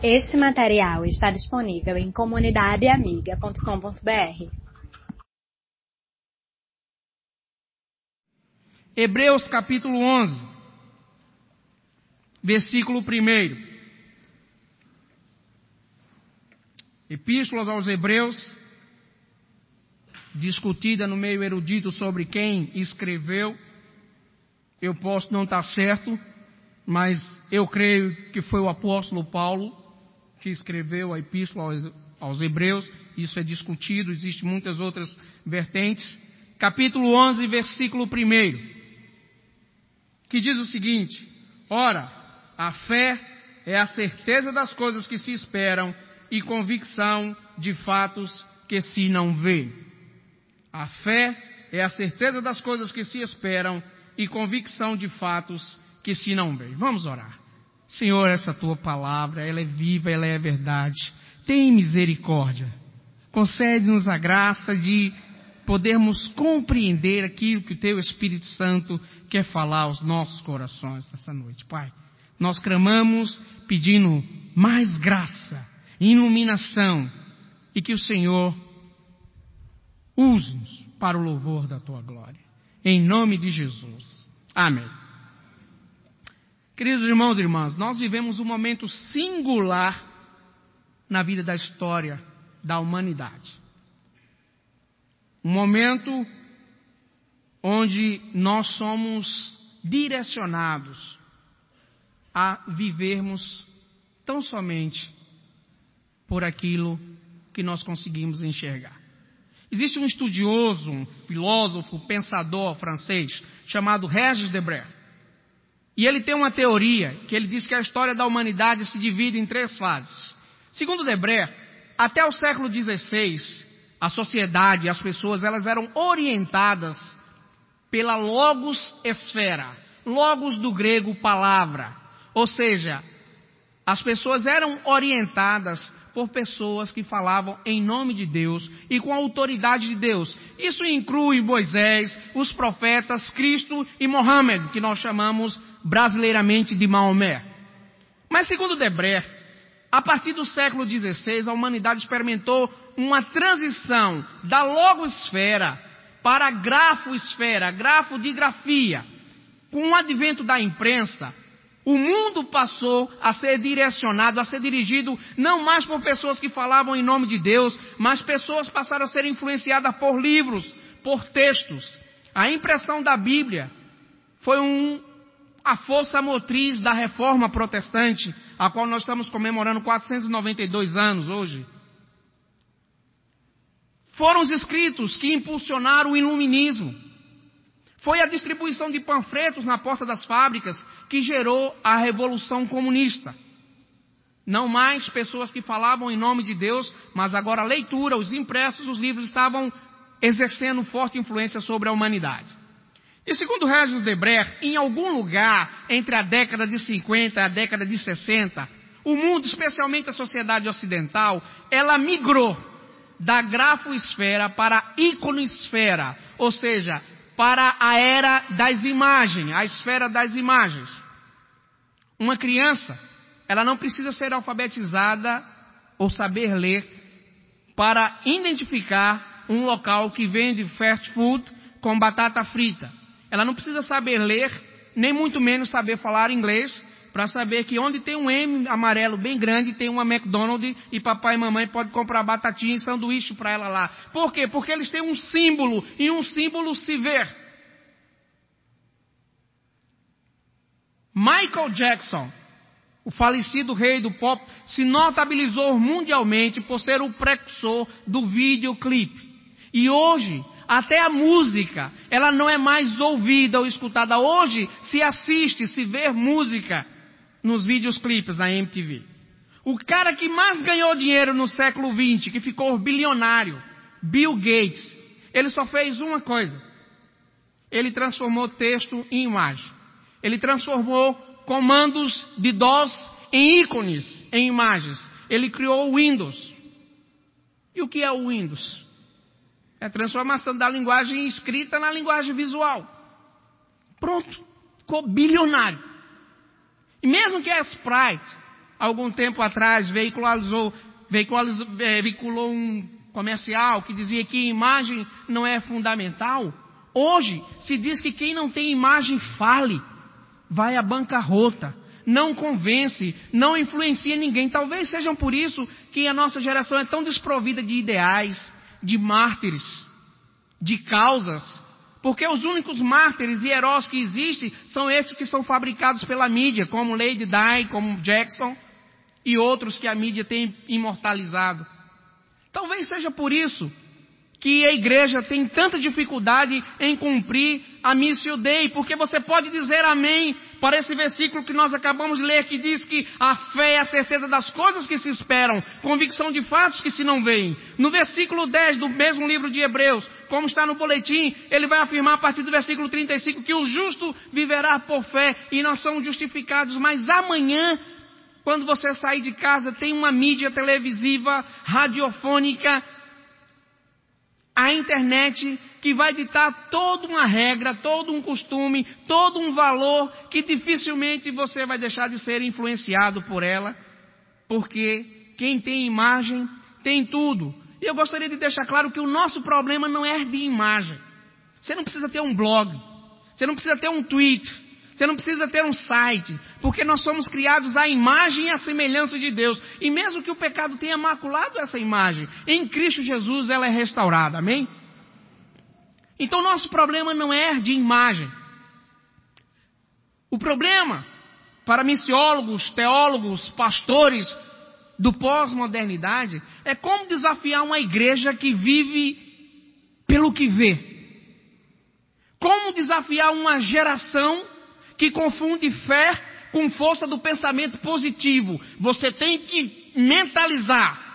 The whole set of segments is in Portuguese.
Este material está disponível em comunidadeamiga.com.br. Hebreus capítulo 11, versículo 1. Epístola aos Hebreus, discutida no meio erudito sobre quem escreveu. Eu posso não estar certo, mas eu creio que foi o apóstolo Paulo que escreveu a epístola aos, aos Hebreus, isso é discutido, existem muitas outras vertentes. Capítulo 11, versículo 1, que diz o seguinte: Ora, a fé é a certeza das coisas que se esperam e convicção de fatos que se não vê. A fé é a certeza das coisas que se esperam e convicção de fatos que se não vê. Vamos orar. Senhor, essa tua palavra, ela é viva, ela é verdade. Tem misericórdia. Concede-nos a graça de podermos compreender aquilo que o teu Espírito Santo quer falar aos nossos corações essa noite, Pai. Nós clamamos pedindo mais graça, iluminação e que o Senhor use-nos para o louvor da tua glória. Em nome de Jesus. Amém. Queridos irmãos e irmãs, nós vivemos um momento singular na vida da história da humanidade. Um momento onde nós somos direcionados a vivermos tão somente por aquilo que nós conseguimos enxergar. Existe um estudioso, um filósofo, pensador francês chamado Regis Debray. E ele tem uma teoria que ele diz que a história da humanidade se divide em três fases. Segundo Debré, até o século XVI, a sociedade, as pessoas, elas eram orientadas pela logos esfera, logos do grego palavra. Ou seja, as pessoas eram orientadas por pessoas que falavam em nome de Deus e com a autoridade de Deus. Isso inclui Moisés, os profetas, Cristo e Mohammed, que nós chamamos brasileiramente de Maomé. Mas segundo Debré, a partir do século XVI, a humanidade experimentou uma transição da logosfera para a grafosfera, grafo de grafia. Com o advento da imprensa, o mundo passou a ser direcionado, a ser dirigido não mais por pessoas que falavam em nome de Deus, mas pessoas passaram a ser influenciadas por livros, por textos. A impressão da Bíblia foi um a força motriz da reforma protestante, a qual nós estamos comemorando 492 anos hoje. Foram os escritos que impulsionaram o iluminismo. Foi a distribuição de panfletos na porta das fábricas que gerou a revolução comunista. Não mais pessoas que falavam em nome de Deus, mas agora a leitura, os impressos, os livros estavam exercendo forte influência sobre a humanidade. E segundo Regis Debrer, em algum lugar entre a década de 50 e a década de 60, o mundo, especialmente a sociedade ocidental, ela migrou da grafosfera para a iconosfera, ou seja, para a era das imagens, a esfera das imagens. Uma criança, ela não precisa ser alfabetizada ou saber ler para identificar um local que vende fast food com batata frita. Ela não precisa saber ler, nem muito menos saber falar inglês, para saber que onde tem um M amarelo bem grande, tem uma McDonald's e papai e mamãe pode comprar batatinha e sanduíche para ela lá. Por quê? Porque eles têm um símbolo e um símbolo se vê. Michael Jackson, o falecido rei do pop, se notabilizou mundialmente por ser o precursor do videoclipe. E hoje, até a música, ela não é mais ouvida ou escutada. Hoje se assiste, se vê música nos vídeos clipes da MTV. O cara que mais ganhou dinheiro no século XX, que ficou bilionário, Bill Gates, ele só fez uma coisa. Ele transformou texto em imagem. Ele transformou comandos de DOS em ícones, em imagens. Ele criou o Windows. E o que é o Windows? É a transformação da linguagem escrita na linguagem visual. Pronto. Ficou bilionário. E mesmo que a Sprite algum tempo atrás, veiculou, é, veiculou um comercial que dizia que imagem não é fundamental. Hoje se diz que quem não tem imagem fale, vai à bancarrota, não convence, não influencia ninguém. Talvez sejam por isso que a nossa geração é tão desprovida de ideais, de mártires, de causas. Porque os únicos mártires e heróis que existem são esses que são fabricados pela mídia, como Lady Di, como Jackson e outros que a mídia tem imortalizado. Talvez seja por isso que a igreja tem tanta dificuldade em cumprir a missio dei, porque você pode dizer amém para esse versículo que nós acabamos de ler, que diz que a fé é a certeza das coisas que se esperam, convicção de fatos que se não veem. No versículo 10 do mesmo livro de Hebreus, como está no boletim, ele vai afirmar a partir do versículo 35 que o justo viverá por fé e nós somos justificados, mas amanhã quando você sair de casa, tem uma mídia televisiva, radiofônica, a internet que vai ditar toda uma regra, todo um costume, todo um valor que dificilmente você vai deixar de ser influenciado por ela, porque quem tem imagem tem tudo. E eu gostaria de deixar claro que o nosso problema não é de imagem. Você não precisa ter um blog, você não precisa ter um tweet, você não precisa ter um site, porque nós somos criados à imagem e à semelhança de Deus. E mesmo que o pecado tenha maculado essa imagem, em Cristo Jesus ela é restaurada. Amém? Então nosso problema não é de imagem. O problema para missiólogos, teólogos, pastores do pós-modernidade é como desafiar uma igreja que vive pelo que vê. Como desafiar uma geração que confunde fé com força do pensamento positivo. Você tem que mentalizar.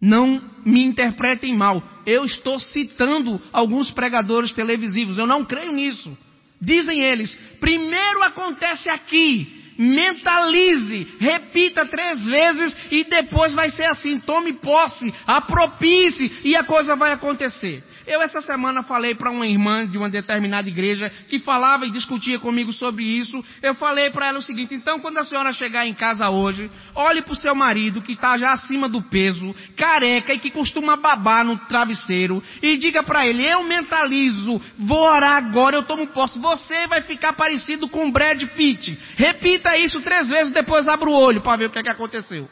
Não me interpretem mal. Eu estou citando alguns pregadores televisivos. Eu não creio nisso. Dizem eles: primeiro acontece aqui. Mentalize, repita três vezes e depois vai ser assim. Tome posse, apropie-se e a coisa vai acontecer. Eu essa semana falei para uma irmã de uma determinada igreja que falava e discutia comigo sobre isso. Eu falei para ela o seguinte: então, quando a senhora chegar em casa hoje, olhe para o seu marido que está já acima do peso, careca e que costuma babar no travesseiro e diga para ele: eu mentalizo, vou orar agora, eu tomo posse. Você vai ficar parecido com Brad Pitt. Repita isso três vezes, depois abra o olho para ver o que, é que aconteceu.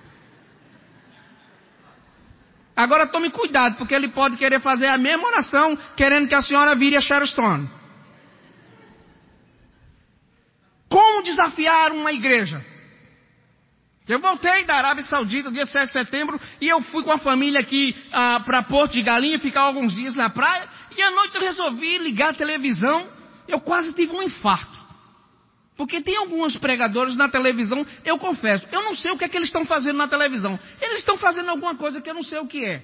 Agora tome cuidado, porque ele pode querer fazer a mesma oração, querendo que a senhora vire a Sharon. Como desafiar uma igreja? Eu voltei da Arábia Saudita dia 7 de setembro e eu fui com a família aqui ah, para Porto de Galinha, ficar alguns dias na praia. E à noite eu resolvi ligar a televisão. Eu quase tive um infarto. Porque tem alguns pregadores na televisão, eu confesso, eu não sei o que é que eles estão fazendo na televisão. Eles estão fazendo alguma coisa que eu não sei o que é.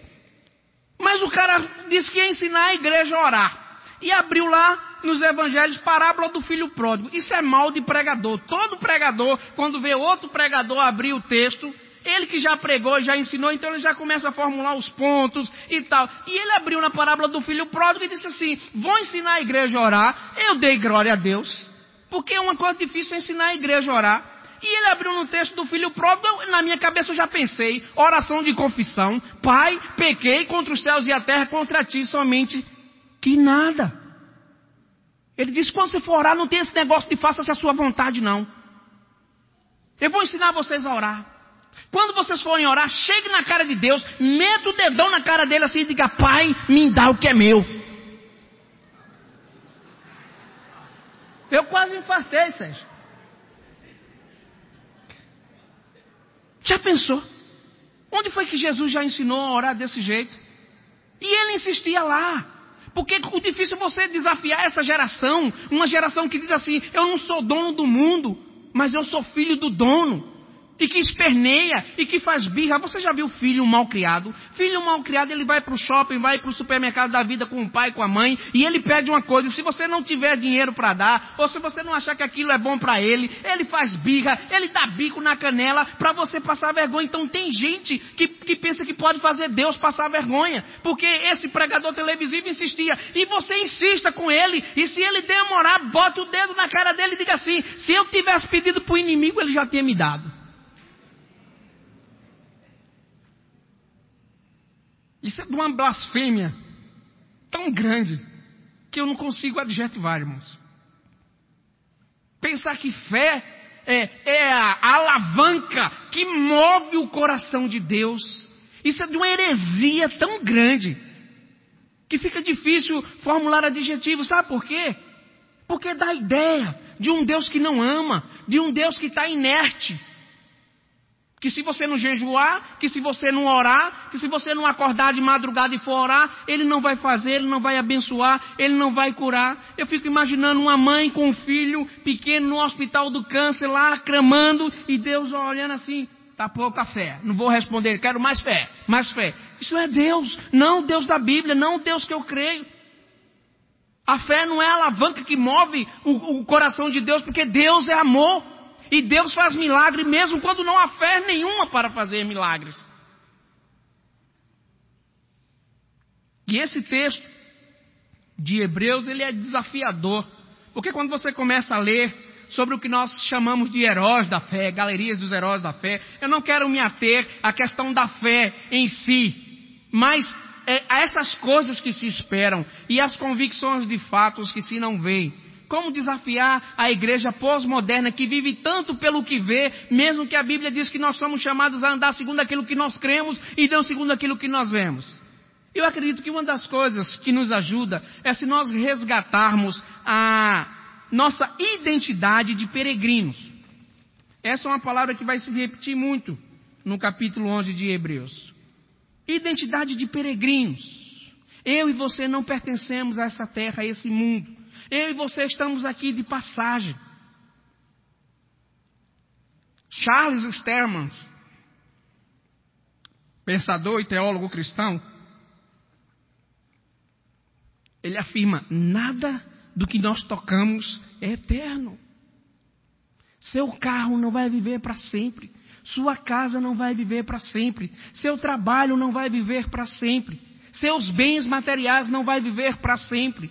Mas o cara disse que ia ensinar a igreja a orar. E abriu lá nos evangelhos parábola do filho pródigo. Isso é mal de pregador. Todo pregador, quando vê outro pregador abrir o texto, ele que já pregou, já ensinou, então ele já começa a formular os pontos e tal. E ele abriu na parábola do filho pródigo e disse assim: Vou ensinar a igreja a orar. Eu dei glória a Deus. Porque é uma coisa difícil ensinar a igreja a orar. E ele abriu no texto do filho próprio, na minha cabeça eu já pensei, oração de confissão, Pai, pequei contra os céus e a terra, contra ti somente, que nada. Ele disse, quando você for orar, não tem esse negócio de faça-se a sua vontade, não. Eu vou ensinar vocês a orar. Quando vocês forem orar, chegue na cara de Deus, meta o dedão na cara dele assim e diga, Pai, me dá o que é meu. Eu quase infartei, Sérgio. Já pensou? Onde foi que Jesus já ensinou a orar desse jeito? E ele insistia lá. Porque o difícil é você desafiar essa geração, uma geração que diz assim: eu não sou dono do mundo, mas eu sou filho do dono. E que esperneia e que faz birra. Você já viu filho mal criado? Filho mal criado, ele vai para o shopping, vai para o supermercado da vida com o pai, com a mãe, e ele pede uma coisa. Se você não tiver dinheiro para dar, ou se você não achar que aquilo é bom para ele, ele faz birra, ele dá bico na canela para você passar vergonha. Então tem gente que, que pensa que pode fazer Deus passar vergonha, porque esse pregador televisivo insistia, e você insista com ele, e se ele demorar, bota o dedo na cara dele e diga assim: se eu tivesse pedido para o inimigo, ele já tinha me dado. Isso é de uma blasfêmia tão grande que eu não consigo adjetivar, irmãos. Pensar que fé é, é a alavanca que move o coração de Deus. Isso é de uma heresia tão grande que fica difícil formular adjetivos. Sabe por quê? Porque dá ideia de um Deus que não ama, de um Deus que está inerte que se você não jejuar, que se você não orar, que se você não acordar de madrugada e for orar, ele não vai fazer, ele não vai abençoar, ele não vai curar. Eu fico imaginando uma mãe com um filho pequeno no hospital do câncer lá, clamando, e Deus olhando assim, tá pouca fé. Não vou responder, quero mais fé, mais fé. Isso é Deus, não Deus da Bíblia, não Deus que eu creio. A fé não é a alavanca que move o, o coração de Deus, porque Deus é amor. E Deus faz milagre mesmo quando não há fé nenhuma para fazer milagres. E esse texto de Hebreus, ele é desafiador. Porque quando você começa a ler sobre o que nós chamamos de heróis da fé, galerias dos heróis da fé, eu não quero me ater à questão da fé em si, mas é, a essas coisas que se esperam e as convicções de fatos que se não veem. Como desafiar a igreja pós-moderna que vive tanto pelo que vê, mesmo que a Bíblia diz que nós somos chamados a andar segundo aquilo que nós cremos e não segundo aquilo que nós vemos? Eu acredito que uma das coisas que nos ajuda é se nós resgatarmos a nossa identidade de peregrinos. Essa é uma palavra que vai se repetir muito no capítulo 11 de Hebreus. Identidade de peregrinos. Eu e você não pertencemos a essa terra, a esse mundo. Eu e você estamos aqui de passagem. Charles Stermans, pensador e teólogo cristão, ele afirma: nada do que nós tocamos é eterno. Seu carro não vai viver para sempre. Sua casa não vai viver para sempre. Seu trabalho não vai viver para sempre. Seus bens materiais não vai viver para sempre.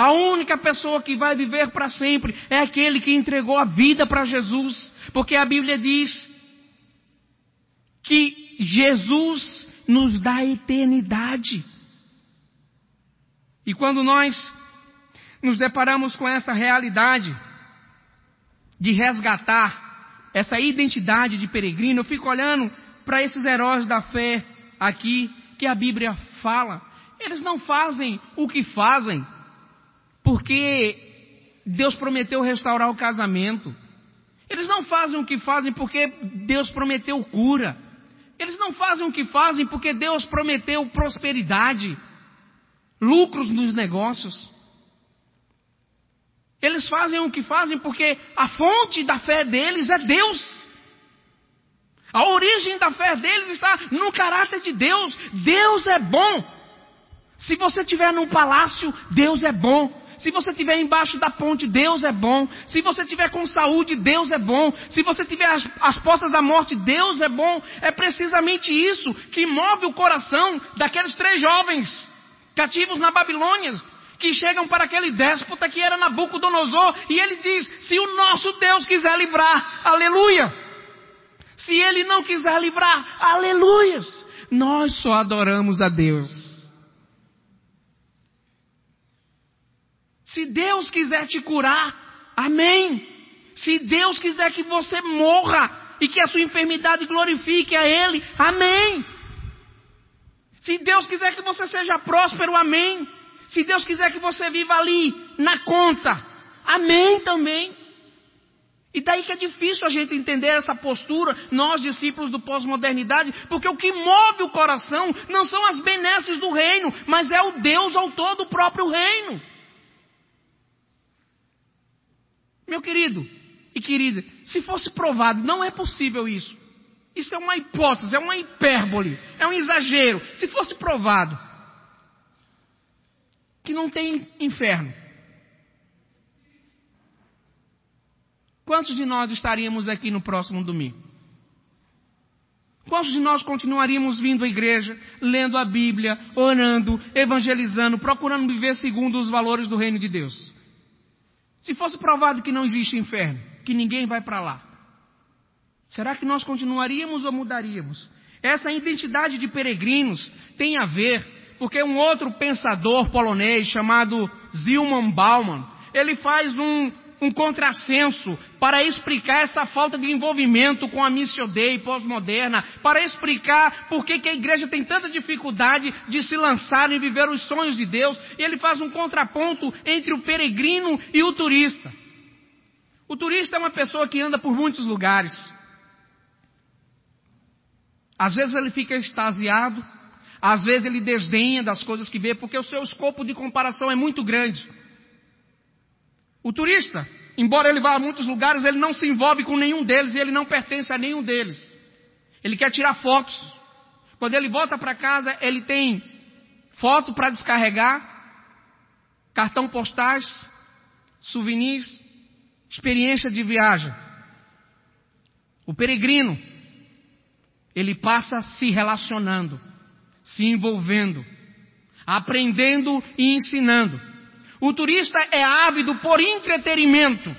A única pessoa que vai viver para sempre é aquele que entregou a vida para Jesus, porque a Bíblia diz que Jesus nos dá eternidade. E quando nós nos deparamos com essa realidade de resgatar essa identidade de peregrino, eu fico olhando para esses heróis da fé aqui que a Bíblia fala. Eles não fazem o que fazem porque Deus prometeu restaurar o casamento. Eles não fazem o que fazem porque Deus prometeu cura. Eles não fazem o que fazem porque Deus prometeu prosperidade, lucros nos negócios. Eles fazem o que fazem porque a fonte da fé deles é Deus. A origem da fé deles está no caráter de Deus. Deus é bom. Se você estiver num palácio, Deus é bom. Se você estiver embaixo da ponte, Deus é bom. Se você estiver com saúde, Deus é bom. Se você estiver às, às portas da morte, Deus é bom. É precisamente isso que move o coração daqueles três jovens cativos na Babilônia, que chegam para aquele déspota que era Nabucodonosor, e ele diz: Se o nosso Deus quiser livrar, aleluia. Se ele não quiser livrar, aleluias. Nós só adoramos a Deus Se Deus quiser te curar, amém. Se Deus quiser que você morra e que a sua enfermidade glorifique a Ele, amém. Se Deus quiser que você seja próspero, amém. Se Deus quiser que você viva ali, na conta, amém também. E daí que é difícil a gente entender essa postura, nós discípulos do pós-modernidade, porque o que move o coração não são as benesses do reino, mas é o Deus autor do próprio reino. Meu querido, e querida, se fosse provado, não é possível isso. Isso é uma hipótese, é uma hipérbole, é um exagero. Se fosse provado que não tem inferno, quantos de nós estaríamos aqui no próximo domingo? Quantos de nós continuaríamos vindo à igreja, lendo a Bíblia, orando, evangelizando, procurando viver segundo os valores do reino de Deus? Se fosse provado que não existe inferno, que ninguém vai para lá, será que nós continuaríamos ou mudaríamos? Essa identidade de peregrinos tem a ver, porque um outro pensador polonês chamado Zilman Bauman, ele faz um, um contrassenso para explicar essa falta de envolvimento com a Missio Dei pós-moderna, para explicar por que, que a igreja tem tanta dificuldade de se lançar e viver os sonhos de Deus. E ele faz um contraponto entre o peregrino e o turista. O turista é uma pessoa que anda por muitos lugares. Às vezes ele fica extasiado, às vezes ele desdenha das coisas que vê, porque o seu escopo de comparação é muito grande. O turista, embora ele vá a muitos lugares, ele não se envolve com nenhum deles e ele não pertence a nenhum deles. Ele quer tirar fotos. Quando ele volta para casa, ele tem foto para descarregar, cartão postais, souvenirs, experiência de viagem. O peregrino, ele passa se relacionando, se envolvendo, aprendendo e ensinando. O turista é ávido por entretenimento.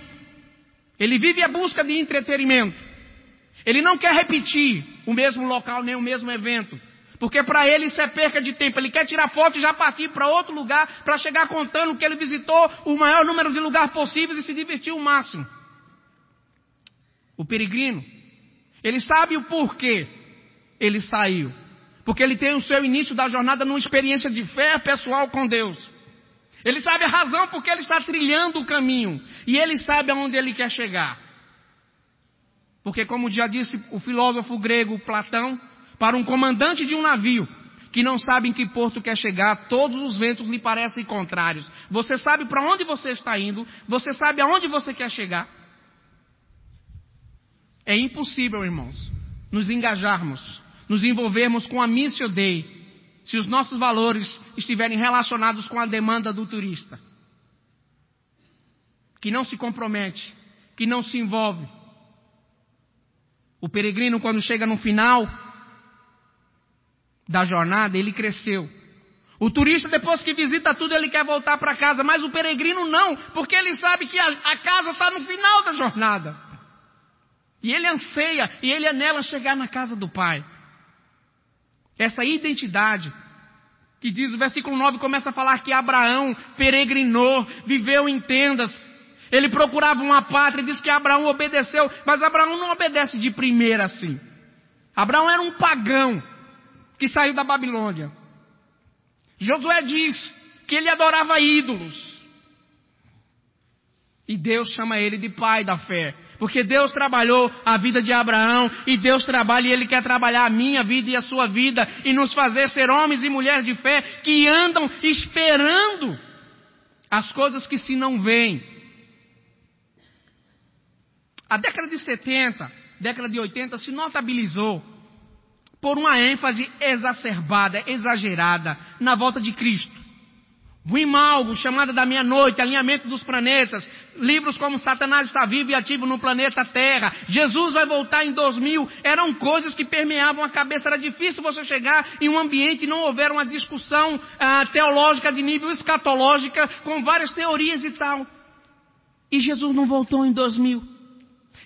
Ele vive a busca de entretenimento. Ele não quer repetir o mesmo local nem o mesmo evento. Porque para ele isso é perca de tempo. Ele quer tirar foto e já partir para outro lugar para chegar contando que ele visitou o maior número de lugares possíveis e se divertiu o máximo. O peregrino, ele sabe o porquê ele saiu. Porque ele tem o seu início da jornada numa experiência de fé pessoal com Deus. Ele sabe a razão porque ele está trilhando o caminho. E ele sabe aonde ele quer chegar. Porque, como já disse o filósofo grego Platão, para um comandante de um navio que não sabe em que porto quer chegar, todos os ventos lhe parecem contrários. Você sabe para onde você está indo, você sabe aonde você quer chegar. É impossível, irmãos, nos engajarmos, nos envolvermos com a Missio Dei se os nossos valores estiverem relacionados com a demanda do turista, que não se compromete, que não se envolve. O peregrino, quando chega no final da jornada, ele cresceu. O turista, depois que visita tudo, ele quer voltar para casa, mas o peregrino não, porque ele sabe que a, a casa está no final da jornada. E ele anseia, e ele anela chegar na casa do Pai. Essa identidade que diz, o versículo 9 começa a falar que Abraão peregrinou, viveu em tendas. Ele procurava uma pátria, diz que Abraão obedeceu, mas Abraão não obedece de primeira assim. Abraão era um pagão que saiu da Babilônia. Josué diz que ele adorava ídolos. E Deus chama ele de pai da fé. Porque Deus trabalhou a vida de Abraão e Deus trabalha e Ele quer trabalhar a minha vida e a sua vida e nos fazer ser homens e mulheres de fé que andam esperando as coisas que se não veem. A década de 70, década de 80 se notabilizou por uma ênfase exacerbada, exagerada na volta de Cristo. Wimalgo, Chamada da Meia-Noite, Alinhamento dos Planetas, livros como Satanás está vivo e ativo no planeta Terra, Jesus vai voltar em 2000, eram coisas que permeavam a cabeça. Era difícil você chegar em um ambiente e não houver uma discussão ah, teológica de nível escatológica, com várias teorias e tal. E Jesus não voltou em 2000.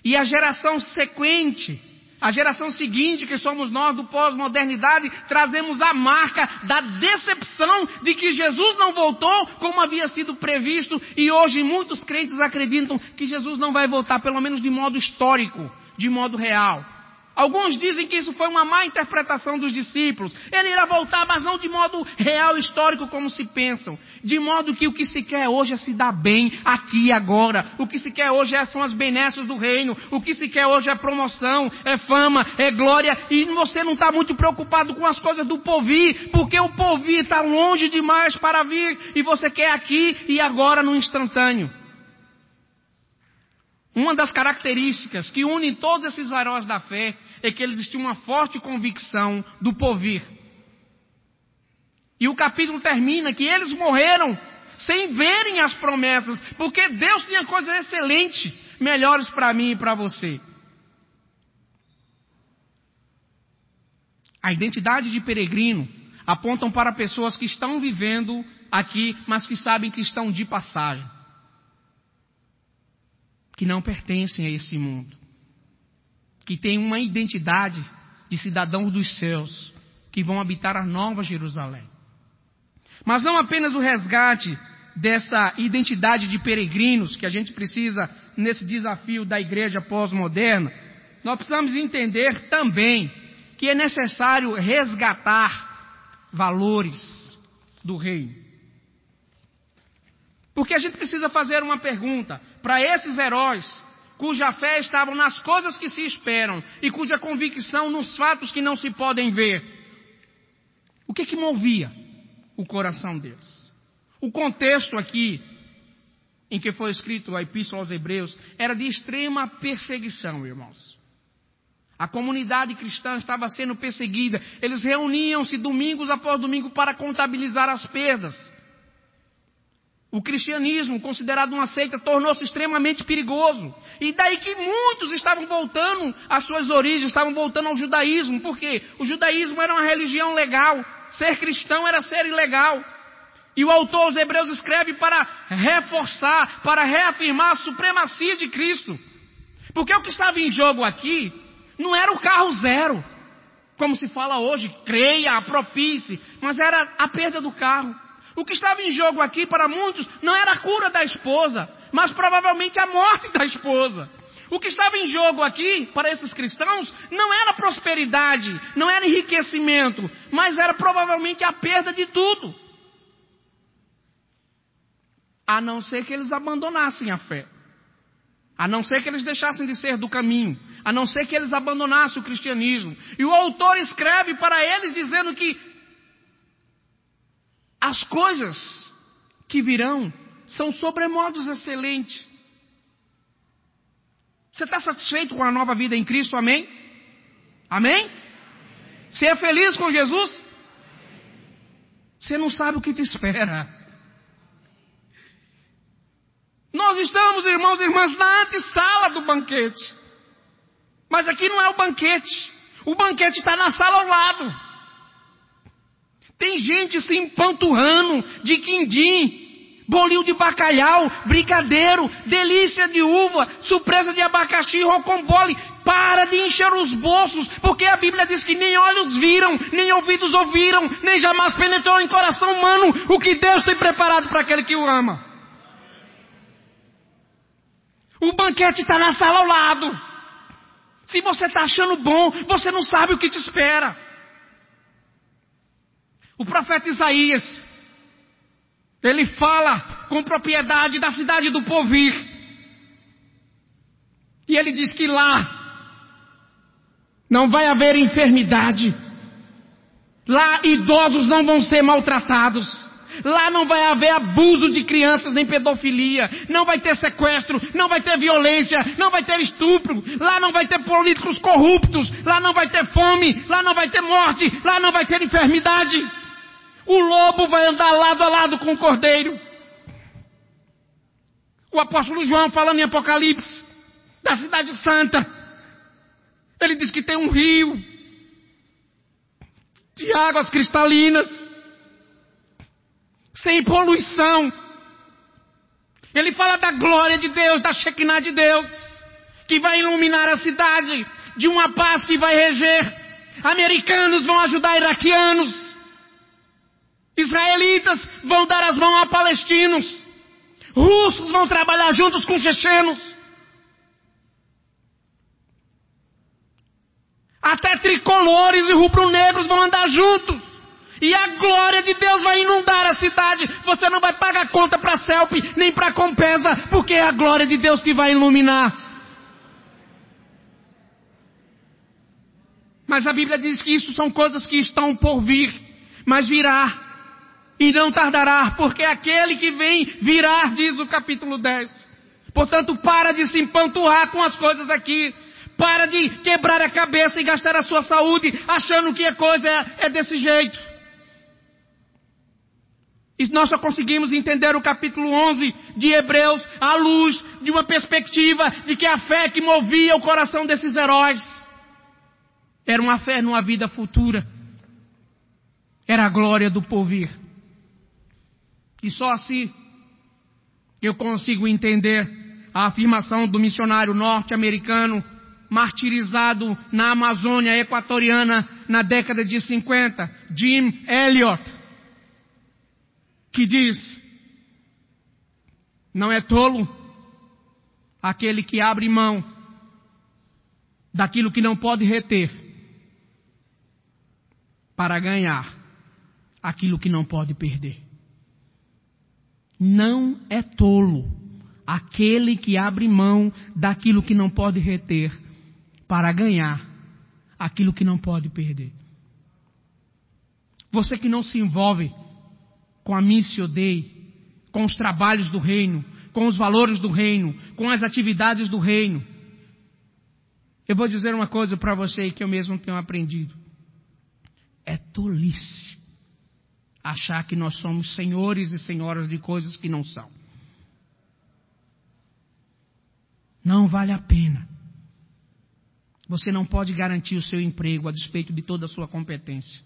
E a geração sequente, a geração seguinte, que somos nós do pós-modernidade, trazemos a marca da decepção de que Jesus não voltou como havia sido previsto, e hoje muitos crentes acreditam que Jesus não vai voltar, pelo menos de modo histórico, de modo real. Alguns dizem que isso foi uma má interpretação dos discípulos. Ele irá voltar, mas não de modo real, histórico, como se pensam. De modo que o que se quer hoje é se dar bem aqui e agora. O que se quer hoje é, são as benesses do reino. O que se quer hoje é promoção, é fama, é glória. E você não está muito preocupado com as coisas do povir, porque o povir está longe demais para vir. E você quer aqui e agora no instantâneo. Uma das características que une todos esses heróis da fé é que eles tinham uma forte convicção do porvir. E o capítulo termina que eles morreram sem verem as promessas, porque Deus tinha coisas excelentes, melhores para mim e para você. A identidade de peregrino apontam para pessoas que estão vivendo aqui, mas que sabem que estão de passagem. Que não pertencem a esse mundo. Que têm uma identidade de cidadãos dos céus, que vão habitar a nova Jerusalém. Mas não apenas o resgate dessa identidade de peregrinos que a gente precisa nesse desafio da igreja pós-moderna, nós precisamos entender também que é necessário resgatar valores do reino. Porque a gente precisa fazer uma pergunta para esses heróis cuja fé estava nas coisas que se esperam e cuja convicção nos fatos que não se podem ver. O que que movia? o coração deles. O contexto aqui em que foi escrito a Epístola aos Hebreus era de extrema perseguição, irmãos. A comunidade cristã estava sendo perseguida. Eles reuniam-se domingos após domingo para contabilizar as perdas. O cristianismo, considerado uma seita, tornou-se extremamente perigoso. E daí que muitos estavam voltando às suas origens, estavam voltando ao judaísmo. Por quê? O judaísmo era uma religião legal. Ser cristão era ser ilegal. E o autor aos Hebreus escreve para reforçar, para reafirmar a supremacia de Cristo. Porque o que estava em jogo aqui não era o carro zero, como se fala hoje, creia, apropie-se, mas era a perda do carro. O que estava em jogo aqui para muitos não era a cura da esposa, mas provavelmente a morte da esposa. O que estava em jogo aqui, para esses cristãos, não era prosperidade, não era enriquecimento, mas era provavelmente a perda de tudo. A não ser que eles abandonassem a fé. A não ser que eles deixassem de ser do caminho. A não ser que eles abandonassem o cristianismo. E o autor escreve para eles dizendo que as coisas que virão são sobremodos excelentes. Você está satisfeito com a nova vida em Cristo? Amém? Amém? Você é feliz com Jesus? Você não sabe o que te espera. Nós estamos, irmãos e irmãs, na antessala do banquete. Mas aqui não é o banquete. O banquete está na sala ao lado. Tem gente se empanturrando de quindim, bolinho de bacalhau, brigadeiro, delícia de uva, surpresa de abacaxi, rocambole. Para de encher os bolsos, porque a Bíblia diz que nem olhos viram, nem ouvidos ouviram, nem jamais penetrou em coração humano o que Deus tem preparado para aquele que o ama. O banquete está na sala ao lado. Se você está achando bom, você não sabe o que te espera. O profeta Isaías, ele fala com propriedade da cidade do Povir. E ele diz que lá não vai haver enfermidade. Lá idosos não vão ser maltratados. Lá não vai haver abuso de crianças nem pedofilia. Não vai ter sequestro, não vai ter violência, não vai ter estupro. Lá não vai ter políticos corruptos. Lá não vai ter fome, lá não vai ter morte, lá não vai ter enfermidade. O lobo vai andar lado a lado com o cordeiro. O apóstolo João falando em Apocalipse, da cidade santa. Ele diz que tem um rio de águas cristalinas, sem poluição. Ele fala da glória de Deus, da Shekinah de Deus, que vai iluminar a cidade, de uma paz que vai reger. Americanos vão ajudar iraquianos. Israelitas vão dar as mãos a palestinos. Russos vão trabalhar juntos com chechenos. Até tricolores e rubro-negros vão andar juntos. E a glória de Deus vai inundar a cidade. Você não vai pagar conta para Celp nem para Compesa, porque é a glória de Deus que vai iluminar. Mas a Bíblia diz que isso são coisas que estão por vir, mas virá e não tardará, porque aquele que vem virá, diz o capítulo 10. Portanto, para de se empanturrar com as coisas aqui. Para de quebrar a cabeça e gastar a sua saúde achando que a coisa é, é desse jeito. E nós só conseguimos entender o capítulo 11 de Hebreus à luz de uma perspectiva de que a fé que movia o coração desses heróis era uma fé numa vida futura. Era a glória do porvir. E só assim eu consigo entender a afirmação do missionário norte-americano martirizado na Amazônia equatoriana na década de 50, Jim Elliot, que diz: Não é tolo aquele que abre mão daquilo que não pode reter para ganhar aquilo que não pode perder. Não é tolo aquele que abre mão daquilo que não pode reter para ganhar aquilo que não pode perder. Você que não se envolve com a Missio Dei, com os trabalhos do reino, com os valores do reino, com as atividades do reino. Eu vou dizer uma coisa para você que eu mesmo tenho aprendido. É tolice achar que nós somos senhores e senhoras de coisas que não são. Não vale a pena. Você não pode garantir o seu emprego a despeito de toda a sua competência.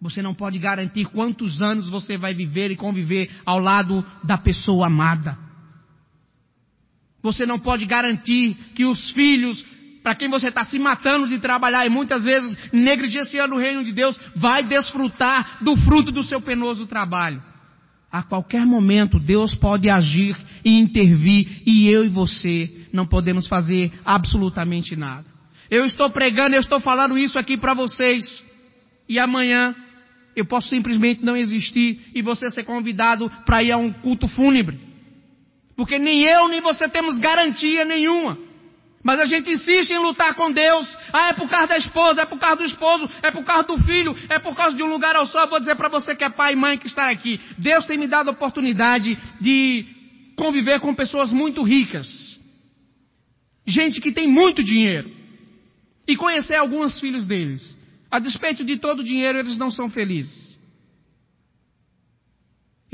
Você não pode garantir quantos anos você vai viver e conviver ao lado da pessoa amada. Você não pode garantir que os filhos, para quem você está se matando de trabalhar e muitas vezes negligenciando o reino de Deus, vai desfrutar do fruto do seu penoso trabalho. A qualquer momento Deus pode agir e intervir e eu e você não podemos fazer absolutamente nada. Eu estou pregando, eu estou falando isso aqui para vocês. E amanhã eu posso simplesmente não existir e você ser convidado para ir a um culto fúnebre. Porque nem eu nem você temos garantia nenhuma. Mas a gente insiste em lutar com Deus. Ah, é por causa da esposa, é por causa do esposo, é por causa do filho, é por causa de um lugar ao sol. Vou dizer para você que é pai e mãe que está aqui. Deus tem me dado a oportunidade de conviver com pessoas muito ricas. Gente que tem muito dinheiro e conhecer alguns filhos deles. A despeito de todo o dinheiro, eles não são felizes.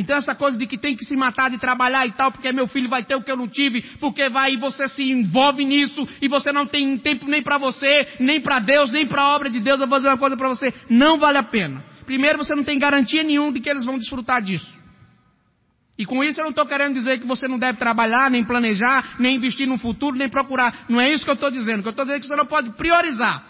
Então essa coisa de que tem que se matar de trabalhar e tal, porque meu filho vai ter o que eu não tive, porque vai e você se envolve nisso e você não tem tempo nem para você, nem para Deus, nem para a obra de Deus, eu vou dizer uma coisa para você, não vale a pena. Primeiro, você não tem garantia nenhuma de que eles vão desfrutar disso. E com isso eu não estou querendo dizer que você não deve trabalhar, nem planejar, nem investir no futuro, nem procurar. Não é isso que eu estou dizendo. O que eu estou dizendo é que você não pode priorizar.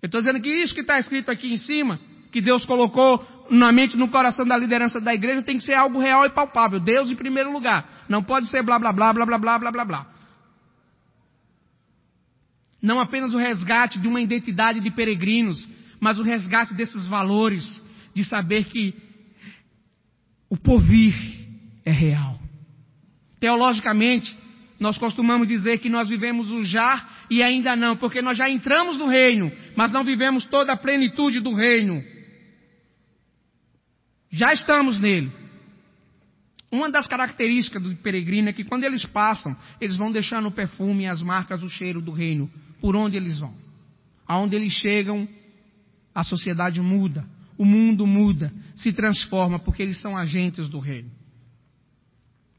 Eu estou dizendo que isso que está escrito aqui em cima, que Deus colocou na mente, no coração da liderança da igreja, tem que ser algo real e palpável. Deus em primeiro lugar. Não pode ser blá blá blá blá blá blá blá blá blá. Não apenas o resgate de uma identidade de peregrinos, mas o resgate desses valores, de saber que o porvir é real. Teologicamente, nós costumamos dizer que nós vivemos o já e ainda não, porque nós já entramos no reino, mas não vivemos toda a plenitude do reino. Já estamos nele. Uma das características do peregrino é que quando eles passam, eles vão deixando o perfume, as marcas, o cheiro do reino, por onde eles vão. Aonde eles chegam, a sociedade muda, o mundo muda, se transforma, porque eles são agentes do reino.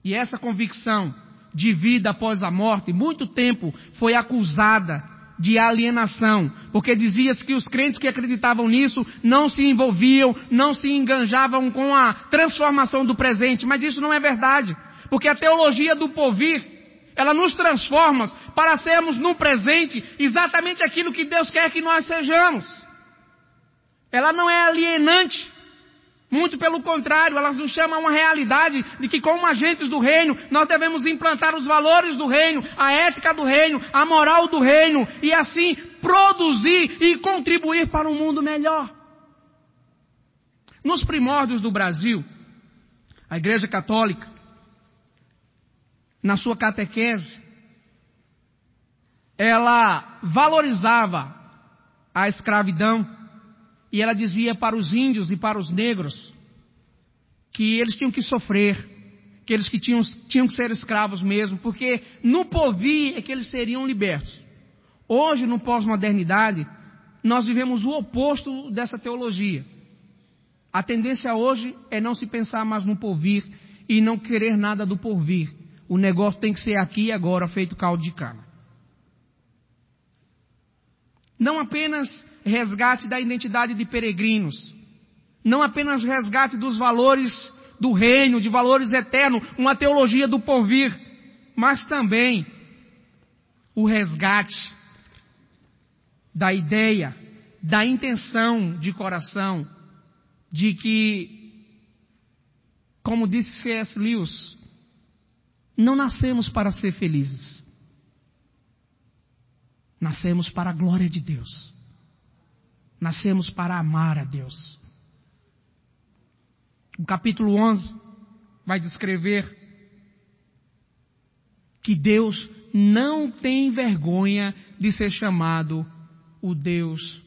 E essa convicção de vida após a morte, muito tempo foi acusada de alienação, porque dizia-se que os crentes que acreditavam nisso não se envolviam, não se enganjavam com a transformação do presente, mas isso não é verdade, porque a teologia do porvir, ela nos transforma para sermos no presente exatamente aquilo que Deus quer que nós sejamos. Ela não é alienante. Muito pelo contrário, ela nos chama a uma realidade de que, como agentes do reino, nós devemos implantar os valores do reino, a ética do reino, a moral do reino, e assim produzir e contribuir para um mundo melhor. Nos primórdios do Brasil, a Igreja Católica, na sua catequese, ela valorizava a escravidão e ela dizia para os índios e para os negros que eles tinham que sofrer, aqueles que tinham, tinham que ser escravos mesmo, porque no porvir é que eles seriam libertos. Hoje, no pós-modernidade, nós vivemos o oposto dessa teologia. A tendência hoje é não se pensar mais no porvir e não querer nada do porvir. O negócio tem que ser aqui e agora, feito caldo de cana. Não apenas resgate da identidade de peregrinos, não apenas resgate dos valores do reino, de valores eternos, uma teologia do porvir, mas também o resgate da ideia, da intenção de coração, de que, como disse C.S. Lewis, não nascemos para ser felizes. Nascemos para a glória de Deus. Nascemos para amar a Deus. O capítulo 11 vai descrever que Deus não tem vergonha de ser chamado o Deus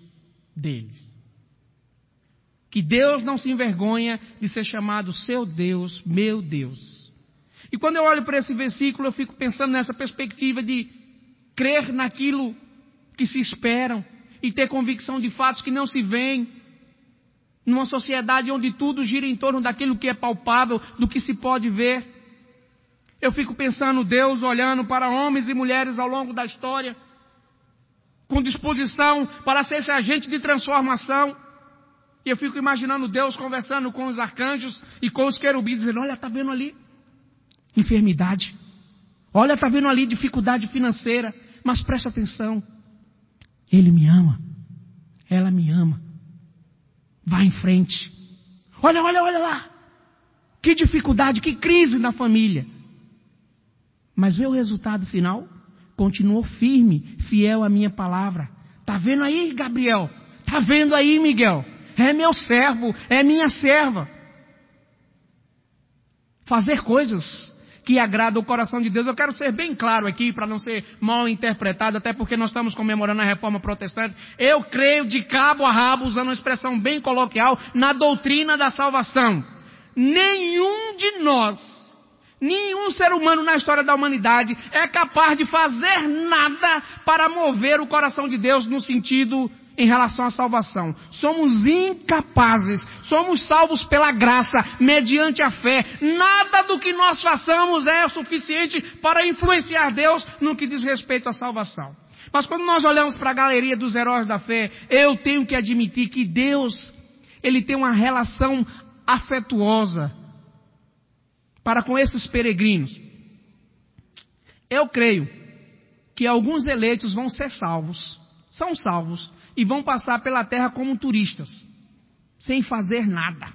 deles. Que Deus não se envergonha de ser chamado seu Deus, meu Deus. E quando eu olho para esse versículo, eu fico pensando nessa perspectiva de crer naquilo que se esperam e ter convicção de fatos que não se veem. Numa sociedade onde tudo gira em torno daquilo que é palpável, do que se pode ver. Eu fico pensando Deus olhando para homens e mulheres ao longo da história, com disposição para ser esse agente de transformação. E eu fico imaginando Deus conversando com os arcanjos e com os querubins, dizendo: Olha, está vendo ali enfermidade. Olha, está vendo ali dificuldade financeira. Mas presta atenção. Ele me ama. Ela me ama. Vá em frente. Olha, olha, olha lá. Que dificuldade, que crise na família. Mas vê o resultado final. Continuou firme, fiel à minha palavra. Tá vendo aí, Gabriel? Tá vendo aí, Miguel? É meu servo, é minha serva. Fazer coisas que agrada o coração de Deus. Eu quero ser bem claro aqui para não ser mal interpretado, até porque nós estamos comemorando a reforma protestante. Eu creio de cabo a rabo, usando uma expressão bem coloquial, na doutrina da salvação. Nenhum de nós, nenhum ser humano na história da humanidade é capaz de fazer nada para mover o coração de Deus no sentido em relação à salvação. Somos incapazes, somos salvos pela graça, mediante a fé. Nada do que nós façamos é o suficiente para influenciar Deus no que diz respeito à salvação. Mas quando nós olhamos para a galeria dos heróis da fé, eu tenho que admitir que Deus, Ele tem uma relação afetuosa para com esses peregrinos. Eu creio que alguns eleitos vão ser salvos, são salvos, e vão passar pela terra como turistas, sem fazer nada.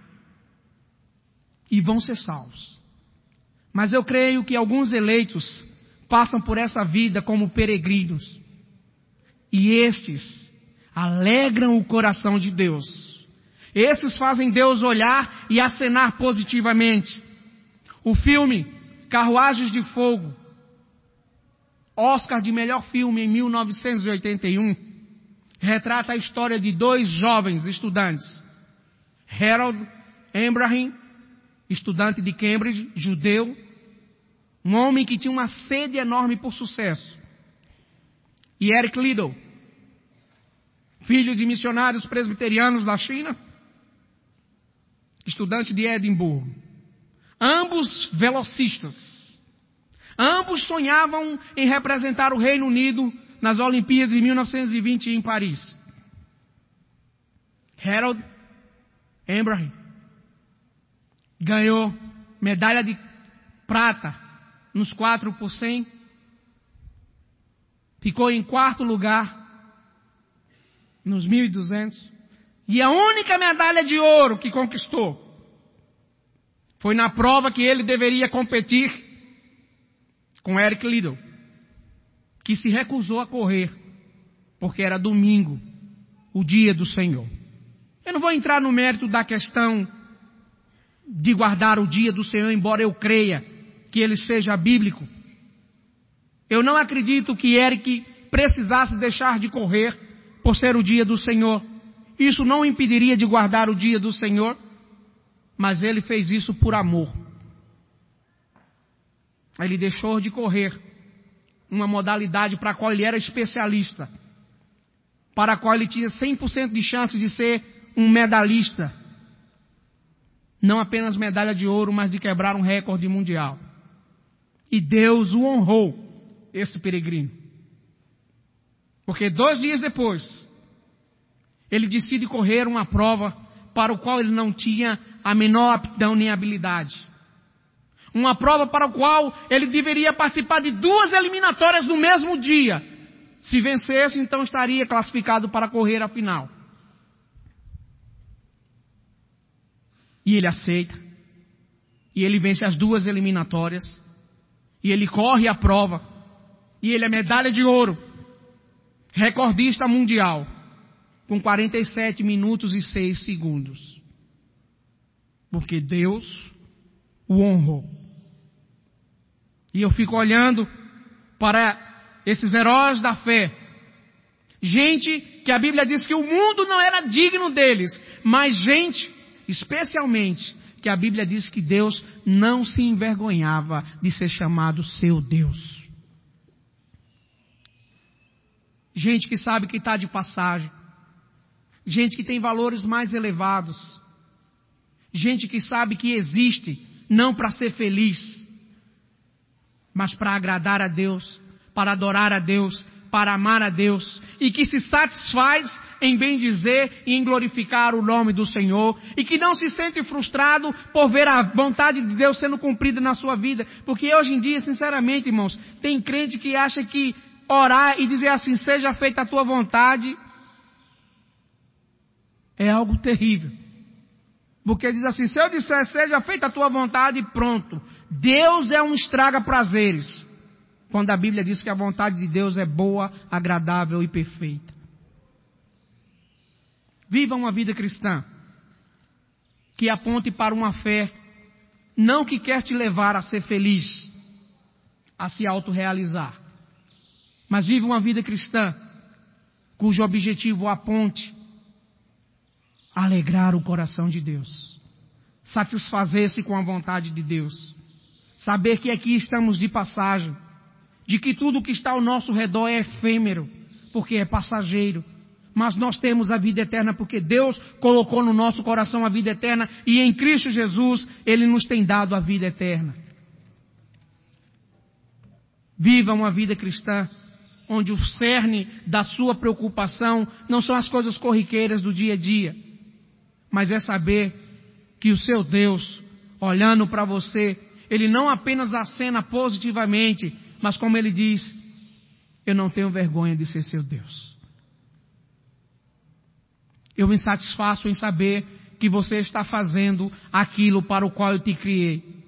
E vão ser salvos. Mas eu creio que alguns eleitos passam por essa vida como peregrinos. E esses alegram o coração de Deus. Esses fazem Deus olhar e acenar positivamente. O filme Carruagens de Fogo, Oscar de melhor filme em 1981, retrata a história de dois jovens estudantes. Harold Abraham, estudante de Cambridge, judeu, um homem que tinha uma sede enorme por sucesso. E Eric Liddell, filho de missionários presbiterianos da China, estudante de Edimburgo. Ambos velocistas. Ambos sonhavam em representar o Reino Unido nas Olimpíadas de 1920 em Paris. Harold Abraham ganhou medalha de prata nos 4 por 100. Ficou em quarto lugar nos 1200. E a única medalha de ouro que conquistou foi na prova que ele deveria competir com Eric Liddell que se recusou a correr, porque era domingo, o dia do Senhor. Eu não vou entrar no mérito da questão de guardar o dia do Senhor, embora eu creia que ele seja bíblico. Eu não acredito que Eric precisasse deixar de correr por ser o dia do Senhor. Isso não impediria de guardar o dia do Senhor, mas ele fez isso por amor. ele deixou de correr uma modalidade para a qual ele era especialista, para a qual ele tinha 100% de chance de ser um medalhista. Não apenas medalha de ouro, mas de quebrar um recorde mundial. E Deus o honrou, esse peregrino. Porque dois dias depois, ele decide correr uma prova para o qual ele não tinha a menor aptidão nem habilidade. Uma prova para a qual ele deveria participar de duas eliminatórias no mesmo dia. Se vencesse, então estaria classificado para correr a final. E ele aceita. E ele vence as duas eliminatórias. E ele corre a prova. E ele é medalha de ouro. Recordista mundial. Com 47 minutos e 6 segundos. Porque Deus o honrou. E eu fico olhando para esses heróis da fé. Gente que a Bíblia diz que o mundo não era digno deles, mas gente, especialmente, que a Bíblia diz que Deus não se envergonhava de ser chamado seu Deus. Gente que sabe que está de passagem. Gente que tem valores mais elevados. Gente que sabe que existe não para ser feliz, mas para agradar a Deus, para adorar a Deus, para amar a Deus, e que se satisfaz em bem dizer e em glorificar o nome do Senhor, e que não se sente frustrado por ver a vontade de Deus sendo cumprida na sua vida, porque hoje em dia, sinceramente, irmãos, tem crente que acha que orar e dizer assim, seja feita a tua vontade, é algo terrível. Porque diz assim, se eu disser seja feita a tua vontade, pronto. Deus é um estraga prazeres. Quando a Bíblia diz que a vontade de Deus é boa, agradável e perfeita. Viva uma vida cristã que aponte para uma fé, não que quer te levar a ser feliz, a se autorrealizar, mas viva uma vida cristã cujo objetivo aponte alegrar o coração de Deus, satisfazer-se com a vontade de Deus, saber que aqui estamos de passagem, de que tudo que está ao nosso redor é efêmero, porque é passageiro, mas nós temos a vida eterna porque Deus colocou no nosso coração a vida eterna e em Cristo Jesus Ele nos tem dado a vida eterna. Viva uma vida cristã onde o cerne da sua preocupação não são as coisas corriqueiras do dia a dia, mas é saber que o seu Deus, olhando para você, ele não apenas acena positivamente, mas como ele diz, eu não tenho vergonha de ser seu Deus. Eu me satisfaço em saber que você está fazendo aquilo para o qual eu te criei.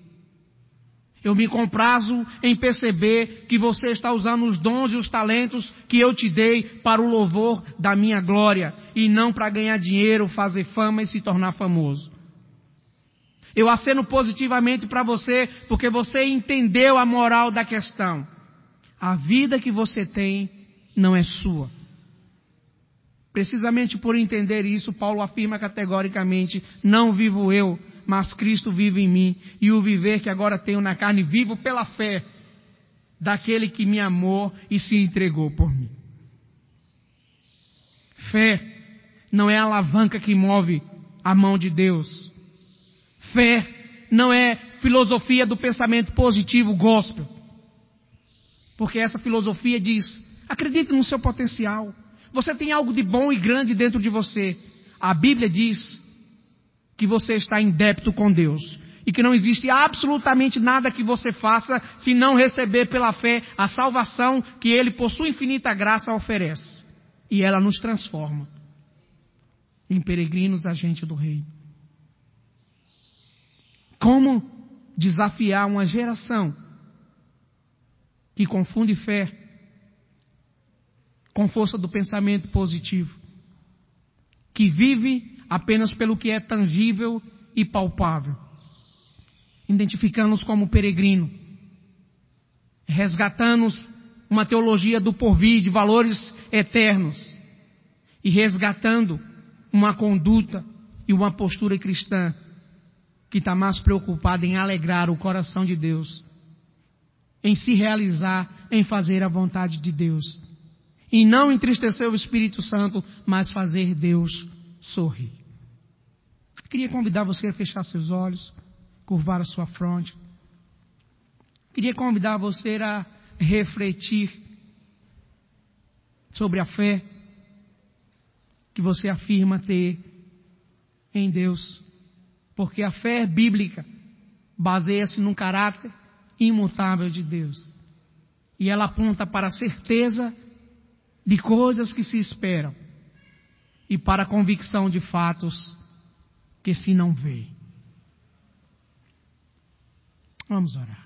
Eu me comprazo em perceber que você está usando os dons e os talentos que eu te dei para o louvor da minha glória e não para ganhar dinheiro, fazer fama e se tornar famoso. Eu aceno positivamente para você porque você entendeu a moral da questão. A vida que você tem não é sua. Precisamente por entender isso, Paulo afirma categoricamente: não vivo eu, mas Cristo vive em mim, e o viver que agora tenho na carne, vivo pela fé daquele que me amou e se entregou por mim. Fé não é a alavanca que move a mão de Deus. Fé não é filosofia do pensamento positivo gospel. Porque essa filosofia diz: acredite no seu potencial. Você tem algo de bom e grande dentro de você. A Bíblia diz que você está em débito com Deus e que não existe absolutamente nada que você faça se não receber pela fé a salvação que Ele, por sua infinita graça, oferece. E ela nos transforma em peregrinos agentes do Reino. Como desafiar uma geração que confunde fé com força do pensamento positivo, que vive apenas pelo que é tangível e palpável, identificando-nos como peregrino, resgatando uma teologia do porvir, de valores eternos, e resgatando uma conduta e uma postura cristã que está mais preocupada em alegrar o coração de Deus em se realizar, em fazer a vontade de Deus. E não entristecer o Espírito Santo, mas fazer Deus sorrir. Queria convidar você a fechar seus olhos, curvar a sua fronte. Queria convidar você a refletir sobre a fé que você afirma ter em Deus. Porque a fé bíblica baseia-se num caráter imutável de Deus. E ela aponta para a certeza de coisas que se esperam e para a convicção de fatos que se não vê. Vamos orar.